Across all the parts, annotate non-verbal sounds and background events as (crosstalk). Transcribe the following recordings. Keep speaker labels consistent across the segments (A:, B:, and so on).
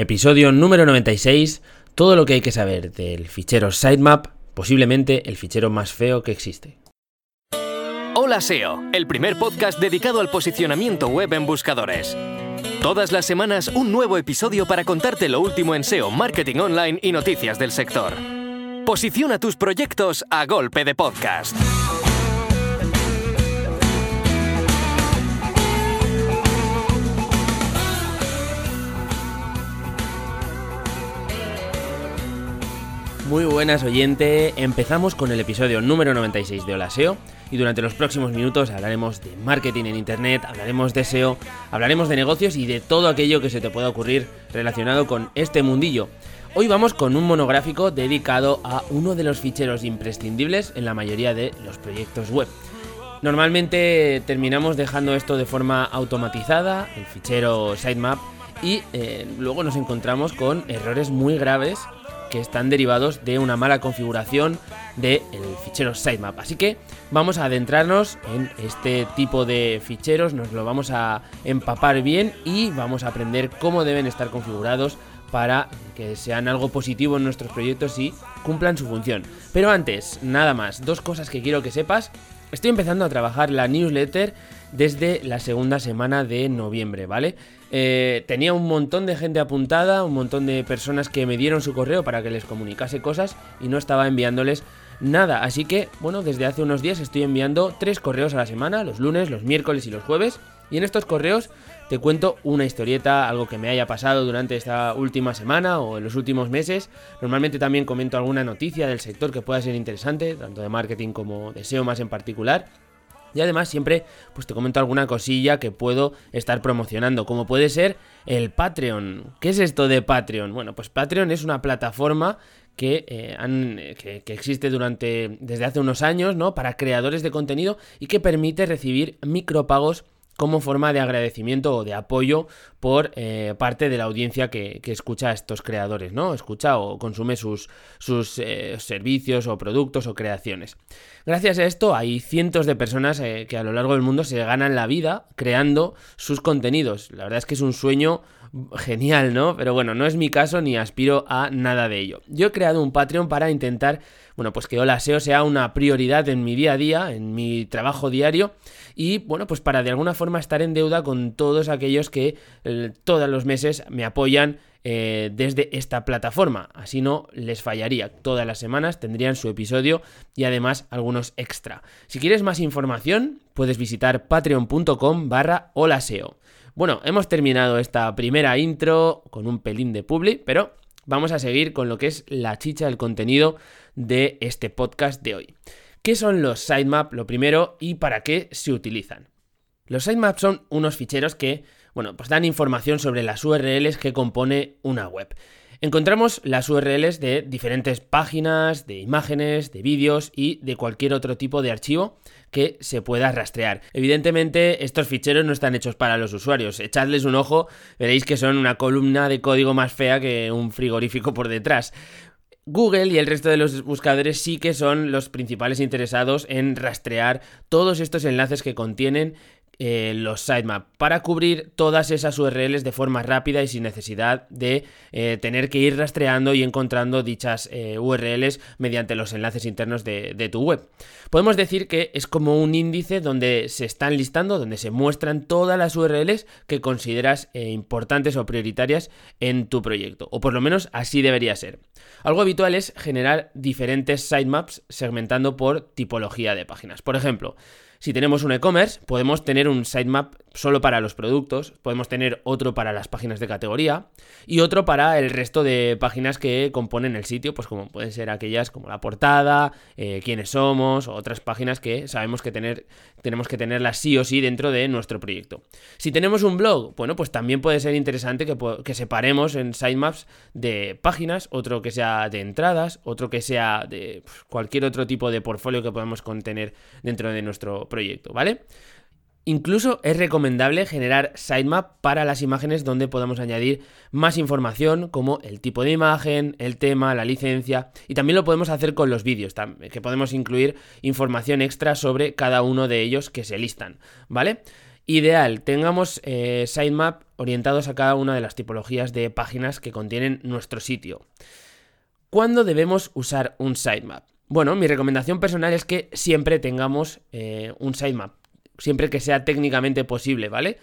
A: Episodio número 96, todo lo que hay que saber del fichero sitemap, posiblemente el fichero más feo que existe.
B: Hola SEO, el primer podcast dedicado al posicionamiento web en buscadores. Todas las semanas un nuevo episodio para contarte lo último en SEO, marketing online y noticias del sector. Posiciona tus proyectos a golpe de podcast.
A: Muy buenas oyente, empezamos con el episodio número 96 de Hola SEO y durante los próximos minutos hablaremos de marketing en Internet, hablaremos de SEO, hablaremos de negocios y de todo aquello que se te pueda ocurrir relacionado con este mundillo. Hoy vamos con un monográfico dedicado a uno de los ficheros imprescindibles en la mayoría de los proyectos web. Normalmente terminamos dejando esto de forma automatizada, el fichero sitemap, y eh, luego nos encontramos con errores muy graves que están derivados de una mala configuración del fichero sitemap. Así que vamos a adentrarnos en este tipo de ficheros, nos lo vamos a empapar bien y vamos a aprender cómo deben estar configurados para que sean algo positivo en nuestros proyectos y cumplan su función. Pero antes, nada más, dos cosas que quiero que sepas. Estoy empezando a trabajar la newsletter desde la segunda semana de noviembre, ¿vale? Eh, tenía un montón de gente apuntada, un montón de personas que me dieron su correo para que les comunicase cosas y no estaba enviándoles nada. Así que, bueno, desde hace unos días estoy enviando tres correos a la semana, los lunes, los miércoles y los jueves. Y en estos correos te cuento una historieta, algo que me haya pasado durante esta última semana o en los últimos meses. Normalmente también comento alguna noticia del sector que pueda ser interesante, tanto de marketing como de SEO más en particular. Y además siempre pues te comento alguna cosilla que puedo estar promocionando, como puede ser el Patreon. ¿Qué es esto de Patreon? Bueno, pues Patreon es una plataforma que, eh, han, que, que, existe durante desde hace unos años, ¿no? Para creadores de contenido y que permite recibir micropagos como forma de agradecimiento o de apoyo por eh, parte de la audiencia que, escucha a estos creadores, ¿no? Escucha o consume sus, sus eh, servicios o productos o creaciones. Gracias a esto hay cientos de personas eh, que a lo largo del mundo se ganan la vida creando sus contenidos. La verdad es que es un sueño genial, ¿no? Pero bueno, no es mi caso ni aspiro a nada de ello. Yo he creado un Patreon para intentar, bueno, pues que Hola SEO sea una prioridad en mi día a día, en mi trabajo diario y bueno, pues para de alguna forma estar en deuda con todos aquellos que eh, todos los meses me apoyan eh, desde esta plataforma. Así no les fallaría. Todas las semanas tendrían su episodio y además algunos extra. Si quieres más información, puedes visitar patreon.com barra holaseo. Bueno, hemos terminado esta primera intro con un pelín de publi, pero vamos a seguir con lo que es la chicha del contenido de este podcast de hoy. ¿Qué son los sitemaps? Lo primero, y para qué se utilizan. Los sitemaps son unos ficheros que, bueno, pues dan información sobre las URLs que compone una web. Encontramos las URLs de diferentes páginas, de imágenes, de vídeos y de cualquier otro tipo de archivo que se pueda rastrear. Evidentemente, estos ficheros no están hechos para los usuarios. Echadles un ojo, veréis que son una columna de código más fea que un frigorífico por detrás. Google y el resto de los buscadores sí que son los principales interesados en rastrear todos estos enlaces que contienen eh, los sitemaps para cubrir todas esas URLs de forma rápida y sin necesidad de eh, tener que ir rastreando y encontrando dichas eh, URLs mediante los enlaces internos de, de, tu web. Podemos decir que es como un índice donde se están listando, donde se muestran todas las URLs que consideras importantes o prioritarias en tu proyecto, o por lo menos así debería ser. Algo habitual es generar diferentes sitemaps segmentando por tipología de páginas. Por ejemplo, si tenemos un e-commerce, podemos tener un sitemap solo para los productos, podemos tener otro para las páginas de categoría y otro para el resto de páginas que componen el sitio, pues como pueden ser aquellas como la portada, eh, quiénes somos, otras páginas que sabemos que tener, tenemos que tenerlas sí o sí dentro de nuestro proyecto. Si tenemos un blog, bueno, pues también puede ser interesante que, que separemos en sitemaps de páginas, otro que sea de entradas, otro que sea de pues, cualquier otro tipo de portfolio que podamos contener dentro de nuestro proyecto, ¿vale? Incluso es recomendable generar sitemap para las imágenes donde podamos añadir más información como el tipo de imagen, el tema, la licencia y también lo podemos hacer con los vídeos, que podemos incluir información extra sobre cada uno de ellos que se listan, ¿vale? Ideal, tengamos eh, sitemap orientados a cada una de las tipologías de páginas que contienen nuestro sitio. ¿Cuándo debemos usar un sitemap? Bueno, mi recomendación personal es que siempre tengamos eh, un sitemap, siempre que sea técnicamente posible, ¿vale?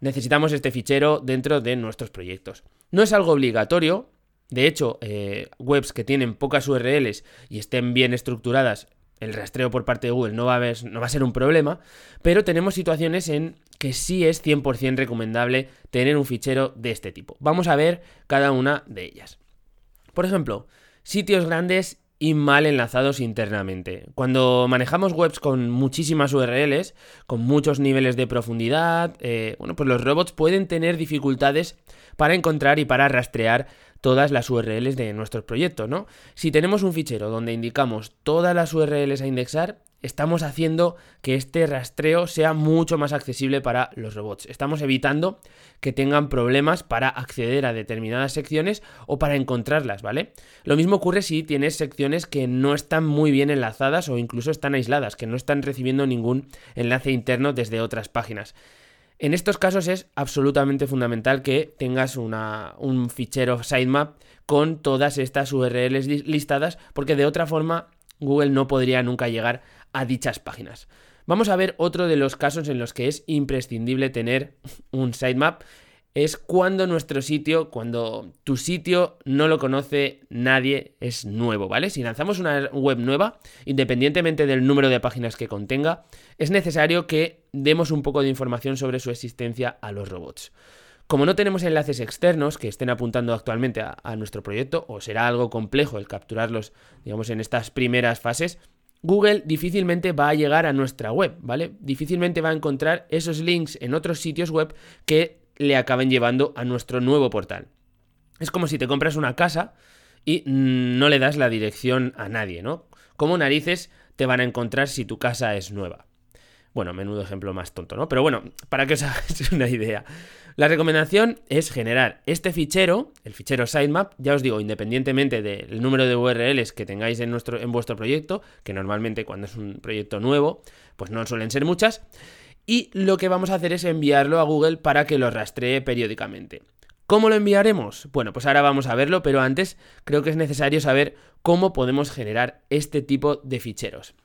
A: Necesitamos este fichero dentro de nuestros proyectos. No es algo obligatorio, de hecho, eh, webs que tienen pocas URLs y estén bien estructuradas, el rastreo por parte de Google no va, a no va a ser un problema, pero tenemos situaciones en que sí es 100% recomendable tener un fichero de este tipo. Vamos a ver cada una de ellas. Por ejemplo, sitios grandes y mal enlazados internamente. Cuando manejamos webs con muchísimas URLs, con muchos niveles de profundidad, eh, bueno, pues los robots pueden tener dificultades para encontrar y para rastrear todas las URLs de nuestros proyectos, ¿no? Si tenemos un fichero donde indicamos todas las URLs a indexar, estamos haciendo que este rastreo sea mucho más accesible para los robots. Estamos evitando que tengan problemas para acceder a determinadas secciones o para encontrarlas, ¿vale? Lo mismo ocurre si tienes secciones que no están muy bien enlazadas o incluso están aisladas, que no están recibiendo ningún enlace interno desde otras páginas. En estos casos es absolutamente fundamental que tengas un fichero sitemap con todas estas URLs listadas, porque de otra forma Google no podría nunca llegar a dichas páginas. Vamos a ver otro de los casos en los que es imprescindible tener un sitemap. Es cuando nuestro sitio, cuando tu sitio no lo conoce nadie, es nuevo, ¿vale? Si lanzamos una web nueva, independientemente del número de páginas que contenga, es necesario que demos un poco de información sobre su existencia a los robots. Como no tenemos enlaces externos que estén apuntando actualmente a, a, nuestro proyecto, o será algo complejo el capturarlos, digamos, en estas primeras fases, Google difícilmente va a llegar a nuestra web, ¿vale? Difícilmente va a encontrar esos links en otros sitios web que le acaben llevando a nuestro nuevo portal. Es como si te compras una casa y no le das la dirección a nadie, ¿no? ¿Cómo narices te van a encontrar si tu casa es nueva? Bueno, menudo ejemplo más tonto, ¿no? Pero bueno, para que os (laughs) hagáis una idea. La recomendación es generar este fichero, el fichero sitemap, ya os digo, independientemente del número de URLs que tengáis en, nuestro, en vuestro proyecto, que normalmente cuando es un proyecto nuevo, pues no suelen ser muchas, y lo que vamos a hacer es enviarlo a Google para que lo rastree periódicamente. ¿Cómo lo enviaremos? Bueno, pues ahora vamos a verlo, pero antes creo que es necesario saber cómo podemos generar este tipo de ficheros.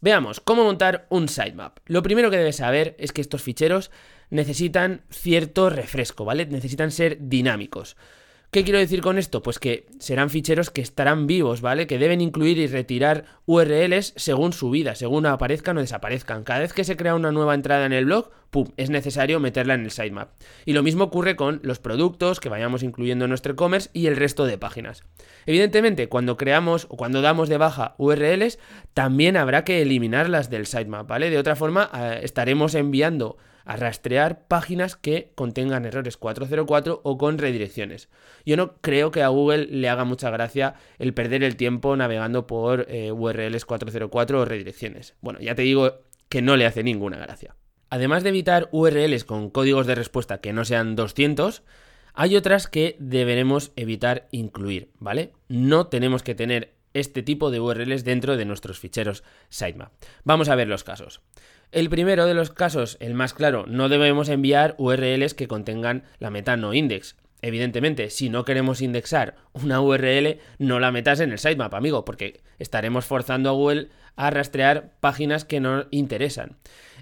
A: Veamos, ¿cómo montar un sitemap? Lo primero que debes saber es que estos ficheros necesitan cierto refresco, ¿vale? Necesitan ser dinámicos. ¿Qué quiero decir con esto? Pues que serán ficheros que estarán vivos, ¿vale? Que deben incluir y retirar URLs según su vida, según aparezcan o desaparezcan. Cada vez que se crea una nueva entrada en el blog, ¡pum! es necesario meterla en el sitemap. Y lo mismo ocurre con los productos que vayamos incluyendo en nuestro e-commerce y el resto de páginas. Evidentemente, cuando creamos o cuando damos de baja URLs, también habrá que eliminarlas del sitemap, ¿vale? De otra forma, eh, estaremos enviando a rastrear páginas que contengan errores 404 o con redirecciones. Yo no creo que a Google le haga mucha gracia el perder el tiempo navegando por eh, URLs 404 o redirecciones. Bueno, ya te digo que no le hace ninguna gracia. Además de evitar URLs con códigos de respuesta que no sean 200, hay otras que deberemos evitar incluir, ¿vale? No tenemos que tener este tipo de URLs dentro de nuestros ficheros sitemap. Vamos a ver los casos. El primero de los casos, el más claro, no debemos enviar URLs que contengan la meta no index. Evidentemente, si no queremos indexar una URL, no la metas en el sitemap, amigo, porque estaremos forzando a Google a rastrear páginas que no interesan.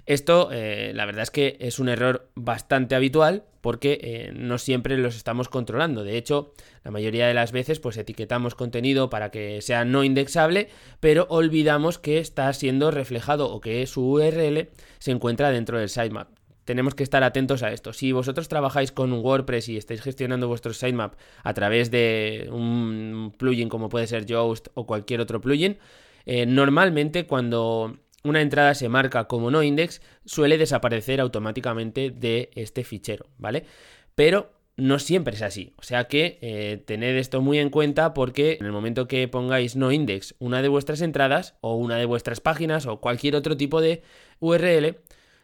A: Esto, eh, la verdad es que es un error bastante habitual porque eh, no siempre los estamos controlando. De hecho, la mayoría de las veces pues etiquetamos contenido para que sea no indexable, pero olvidamos que está siendo reflejado o que su URL se encuentra dentro del sitemap tenemos que estar atentos a esto. Si vosotros trabajáis con WordPress y estáis gestionando vuestro sitemap a través de un plugin como puede ser Yoast o cualquier otro plugin, eh, normalmente cuando una entrada se marca como no index, suele desaparecer automáticamente de este fichero, ¿vale? Pero no siempre es así. O sea que eh, tened esto muy en cuenta porque en el momento que pongáis no index una de vuestras entradas o una de vuestras páginas o cualquier otro tipo de URL,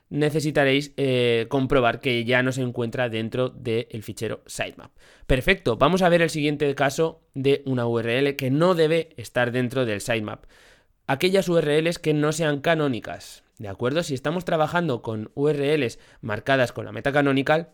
A: necesitaréis eh, comprobar que ya no se encuentra dentro del fichero sitemap. Perfecto, vamos a ver el siguiente caso de una URL que no debe estar dentro del sitemap aquellas URLs que no sean canónicas. ¿de acuerdo? Si estamos trabajando con URLs marcadas con la meta canonical,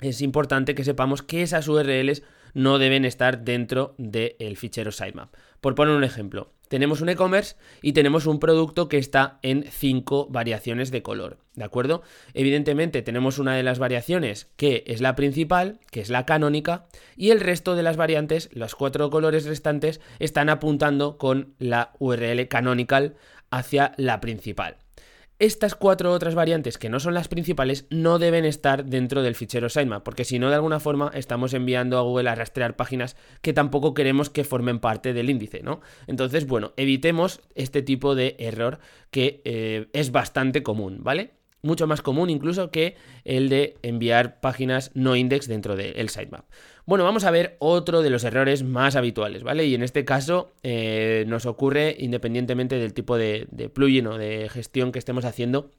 A: es importante que sepamos que esas URLs no deben estar dentro del fichero sitemap. Por poner un ejemplo, tenemos un e-commerce y tenemos un producto que está en cinco variaciones de color, ¿de acuerdo? Evidentemente tenemos una de las variaciones que es la principal, que es la canónica, y el resto de las variantes, los cuatro colores restantes, están apuntando con la URL canonical hacia la principal. Estas cuatro otras variantes que no son las principales no deben estar dentro del fichero sitemap, porque si no de alguna forma estamos enviando a Google a rastrear páginas que tampoco queremos que formen parte del índice, ¿no? Entonces, bueno, evitemos este tipo de error que eh, es bastante común, ¿vale? Mucho más común incluso que el de enviar páginas no index dentro del sitemap. Bueno, vamos a ver otro de los errores más habituales, ¿vale? Y en este caso eh, nos ocurre independientemente del tipo de, de plugin o de gestión que estemos haciendo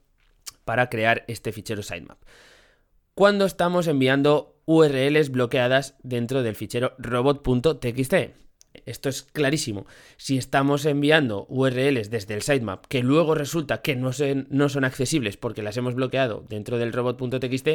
A: para crear este fichero sitemap. Cuando estamos enviando URLs bloqueadas dentro del fichero robot.txt. Esto es clarísimo. Si estamos enviando URLs desde el sitemap que luego resulta que no, no son accesibles porque las hemos bloqueado dentro del robot.txt,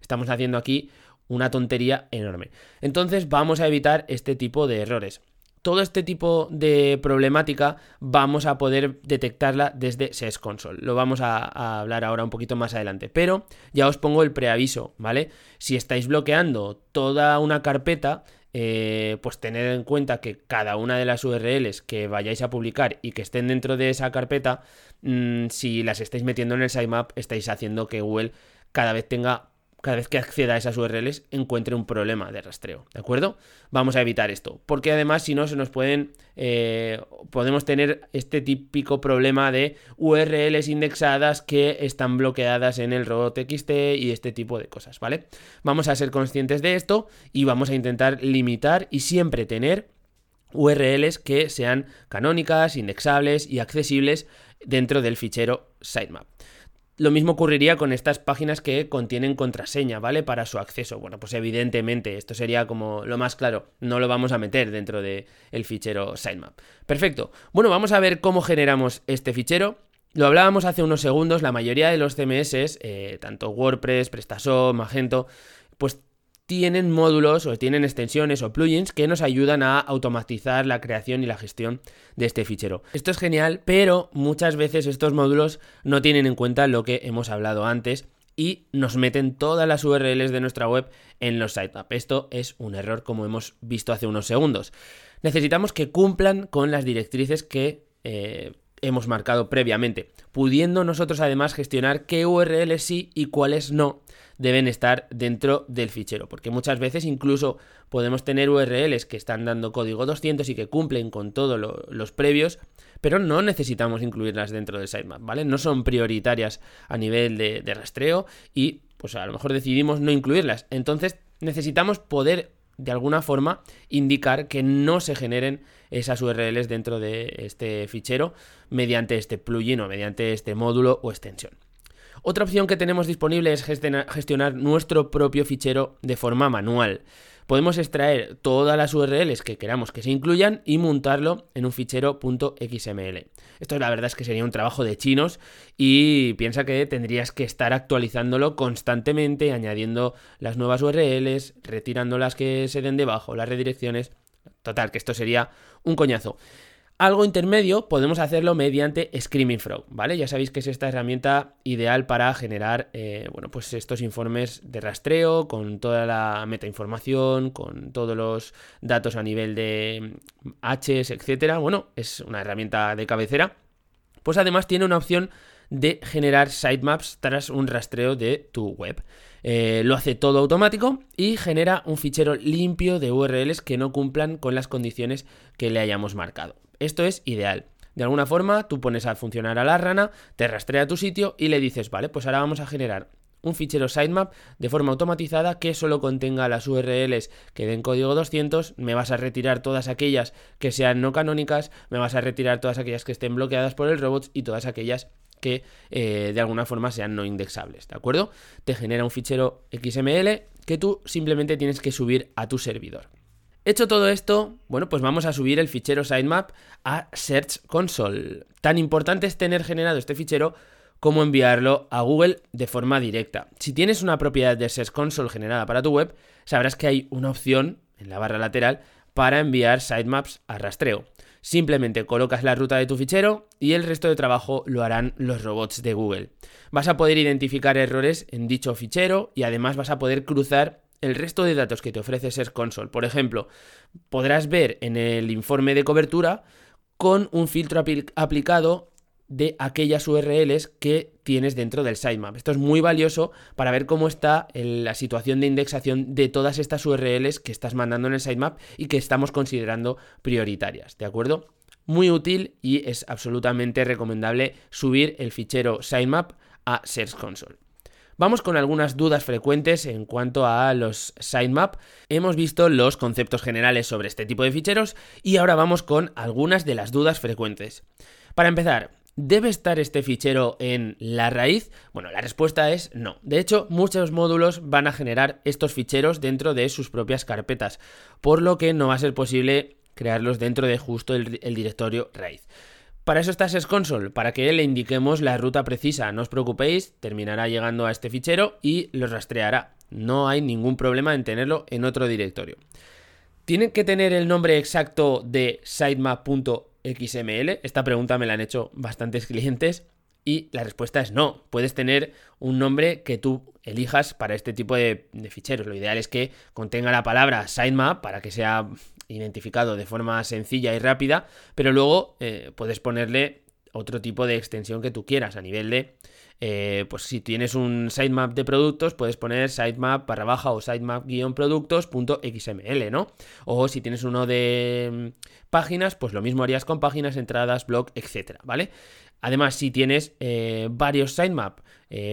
A: estamos haciendo aquí una tontería enorme. Entonces vamos a evitar este tipo de errores. Todo este tipo de problemática vamos a poder detectarla desde SES Console. Lo vamos a, a, hablar ahora un poquito más adelante. Pero ya os pongo el preaviso, ¿vale? Si estáis bloqueando toda una carpeta, eh, pues tener en cuenta que cada una de las URLs que vayáis a publicar y que estén dentro de esa carpeta, mm, si las estáis metiendo en el sitemap, estáis haciendo que Google cada vez tenga cada vez que acceda a esas URLs encuentre un problema de rastreo, ¿de acuerdo? Vamos a evitar esto, porque además si no se nos pueden, eh, podemos tener este típico problema de URLs indexadas que están bloqueadas en el robot.txt y este tipo de cosas, ¿vale? Vamos a ser conscientes de esto y vamos a intentar limitar y siempre tener URLs que sean canónicas, indexables y accesibles dentro del fichero sitemap. Lo mismo ocurriría con estas páginas que contienen contraseña, ¿vale? Para su acceso. Bueno, pues evidentemente esto sería como lo más claro. No lo vamos a meter dentro del fichero sitemap. Perfecto. Bueno, vamos a ver cómo generamos este fichero. Lo hablábamos hace unos segundos, la mayoría de los CMS, eh, tanto WordPress, PrestaShop, Magento, pues tienen módulos o tienen extensiones o plugins que nos ayudan a automatizar la creación y la gestión de este fichero. Esto es genial, pero muchas veces estos módulos no tienen en cuenta lo que hemos hablado antes y nos meten todas las URLs de nuestra web en los sitemaps. Esto es un error como hemos visto hace unos segundos. Necesitamos que cumplan con las directrices que eh, hemos marcado previamente, pudiendo nosotros además gestionar qué URLs sí y cuáles no deben estar dentro del fichero, porque muchas veces incluso podemos tener URLs que están dando código 200 y que cumplen con todos los previos, pero no necesitamos incluirlas dentro del sitemap, ¿vale? No son prioritarias a nivel de, de rastreo y pues a lo mejor decidimos no incluirlas. Entonces necesitamos poder de alguna forma indicar que no se generen esas URLs dentro de este fichero mediante este plugin o mediante este módulo o extensión. Otra opción que tenemos disponible es gestionar nuestro propio fichero de forma manual. Podemos extraer todas las URLs que queramos que se incluyan y montarlo en un fichero .xml. Esto la verdad es que sería un trabajo de chinos y piensa que tendrías que estar actualizándolo constantemente, añadiendo las nuevas URLs, retirando las que se den debajo, las redirecciones. Total, que esto sería un coñazo. Algo intermedio podemos hacerlo mediante Screaming Frog, ¿vale? Ya sabéis que es esta herramienta ideal para generar, eh, bueno, pues estos informes de rastreo con toda la metainformación, con todos los datos a nivel de Hs, etcétera. Bueno, es una herramienta de cabecera. Pues además tiene una opción de generar sitemaps tras un rastreo de tu web. Eh, lo hace todo automático y genera un fichero limpio de URLs que no cumplan con las condiciones que le hayamos marcado. Esto es ideal. De alguna forma, tú pones a funcionar a la rana, te rastrea tu sitio y le dices, vale, pues ahora vamos a generar un fichero sitemap de forma automatizada que solo contenga las URLs que den código 200, me vas a retirar todas aquellas que sean no canónicas, me vas a retirar todas aquellas que estén bloqueadas por el robots y todas aquellas que eh, de alguna forma sean no indexables, ¿de acuerdo? Te genera un fichero XML que tú simplemente tienes que subir a tu servidor. Hecho todo esto, bueno, pues vamos a subir el fichero sitemap a Search Console. Tan importante es tener generado este fichero cómo enviarlo a Google de forma directa. Si tienes una propiedad de Search Console generada para tu web, sabrás que hay una opción en la barra lateral para enviar sitemaps a rastreo. Simplemente colocas la ruta de tu fichero y el resto de trabajo lo harán los robots de Google. Vas a poder identificar errores en dicho fichero y además vas a poder cruzar el resto de datos que te ofrece Search Console. Por ejemplo, podrás ver en el informe de cobertura con un filtro aplicado de aquellas URLs que tienes dentro del sitemap. Esto es muy valioso para ver cómo está la situación de indexación de todas estas URLs que estás mandando en el sitemap y que estamos considerando prioritarias, ¿de acuerdo? Muy útil y es absolutamente recomendable subir el fichero sitemap a Search Console. Vamos con algunas dudas frecuentes en cuanto a los sitemap. Hemos visto los conceptos generales sobre este tipo de ficheros y ahora vamos con algunas de las dudas frecuentes. Para empezar, ¿Debe estar este fichero en la raíz? Bueno, la respuesta es no. De hecho, muchos módulos van a generar estos ficheros dentro de sus propias carpetas, por lo que no va a ser posible crearlos dentro de justo el, directorio raíz. Para eso está SES Console, para que le indiquemos la ruta precisa. No os preocupéis, terminará llegando a este fichero y lo rastreará. No hay ningún problema en tenerlo en otro directorio. Tiene que tener el nombre exacto de sitemap.exe XML? Esta pregunta me la han hecho bastantes clientes y la respuesta es no. Puedes tener un nombre que tú elijas para este tipo de, ficheros. Lo ideal es que contenga la palabra sitemap para que sea identificado de forma sencilla y rápida, pero luego eh, puedes ponerle otro tipo de extensión que tú quieras a nivel de eh, pues si tienes un sitemap de productos, puedes poner sitemap barra baja o sitemap-productos.xml, ¿no? O si tienes uno de mm, páginas, pues lo mismo harías con páginas, entradas, blog, etcétera, ¿vale? Además, si tienes eh, varios sitemap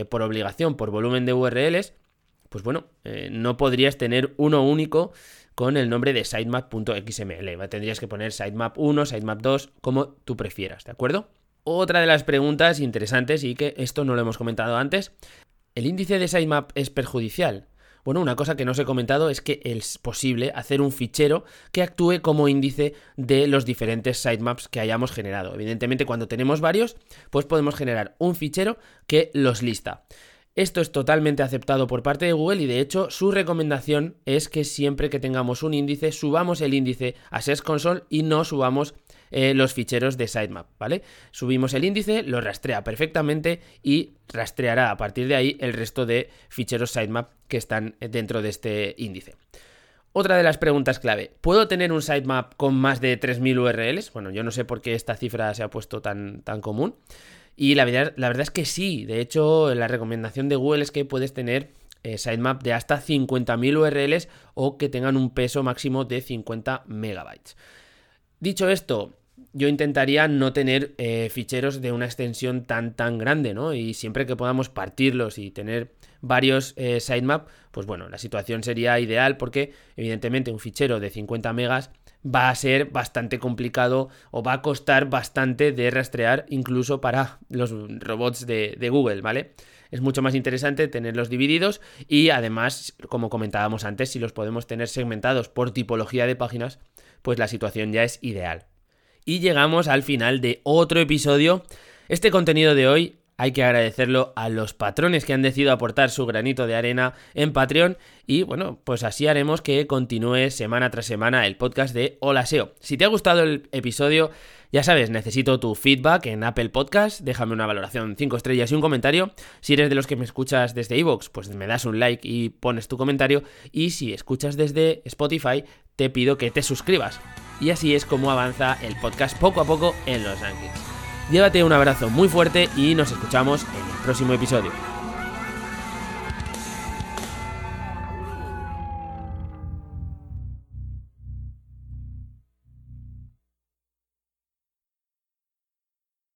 A: por obligación, por volumen de URLs, pues bueno, no podrías tener uno único con el nombre de sitemap.xml. Tendrías que poner sitemap 1, sitemap 2, como tú prefieras, ¿de acuerdo? Otra de las preguntas interesantes y que esto no lo hemos comentado antes, ¿el índice de sitemap es perjudicial? Bueno, una cosa que no os he comentado es que es posible hacer un fichero que actúe como índice de los diferentes sitemaps que hayamos generado. Evidentemente, cuando tenemos varios, pues podemos generar un fichero que los lista. Esto es totalmente aceptado por parte de Google y de hecho su recomendación es que siempre que tengamos un índice subamos el índice a Search Console y no subamos eh, los ficheros de sitemap, ¿vale? Subimos el índice, lo rastrea perfectamente y rastreará a partir de ahí el resto de ficheros sitemap que están dentro de este índice. Otra de las preguntas clave, ¿puedo tener un sitemap con más de 3.000 URLs? Bueno, yo no sé por qué esta cifra se ha puesto tan, tan común. Y la verdad, la verdad es que sí, de hecho la recomendación de Google es que puedes tener eh, sitemap de hasta 50.000 URLs o que tengan un peso máximo de 50 megabytes. Dicho esto, yo intentaría no tener eh, ficheros de una extensión tan tan grande, ¿no? Y siempre que podamos partirlos y tener varios eh, sitemap, pues bueno, la situación sería ideal porque evidentemente un fichero de 50 megas va a ser bastante complicado o va a costar bastante de rastrear incluso para los robots de, Google, ¿vale? Es mucho más interesante tenerlos divididos y además, como comentábamos antes, si los podemos tener segmentados por tipología de páginas, pues la situación ya es ideal. Y llegamos al final de otro episodio. Este contenido de hoy hay que agradecerlo a los patrones que han decidido aportar su granito de arena en Patreon y bueno, pues así haremos que continúe semana tras semana el podcast de Hola SEO. Si te ha gustado el episodio, ya sabes, necesito tu feedback en Apple Podcast, déjame una valoración 5 estrellas y un comentario. Si eres de los que me escuchas desde iVoox, pues me das un like y pones tu comentario y si escuchas desde Spotify, te pido que te suscribas. Y así es como avanza el podcast poco a poco en los rankings. Llévate un abrazo muy fuerte y nos escuchamos en el próximo episodio.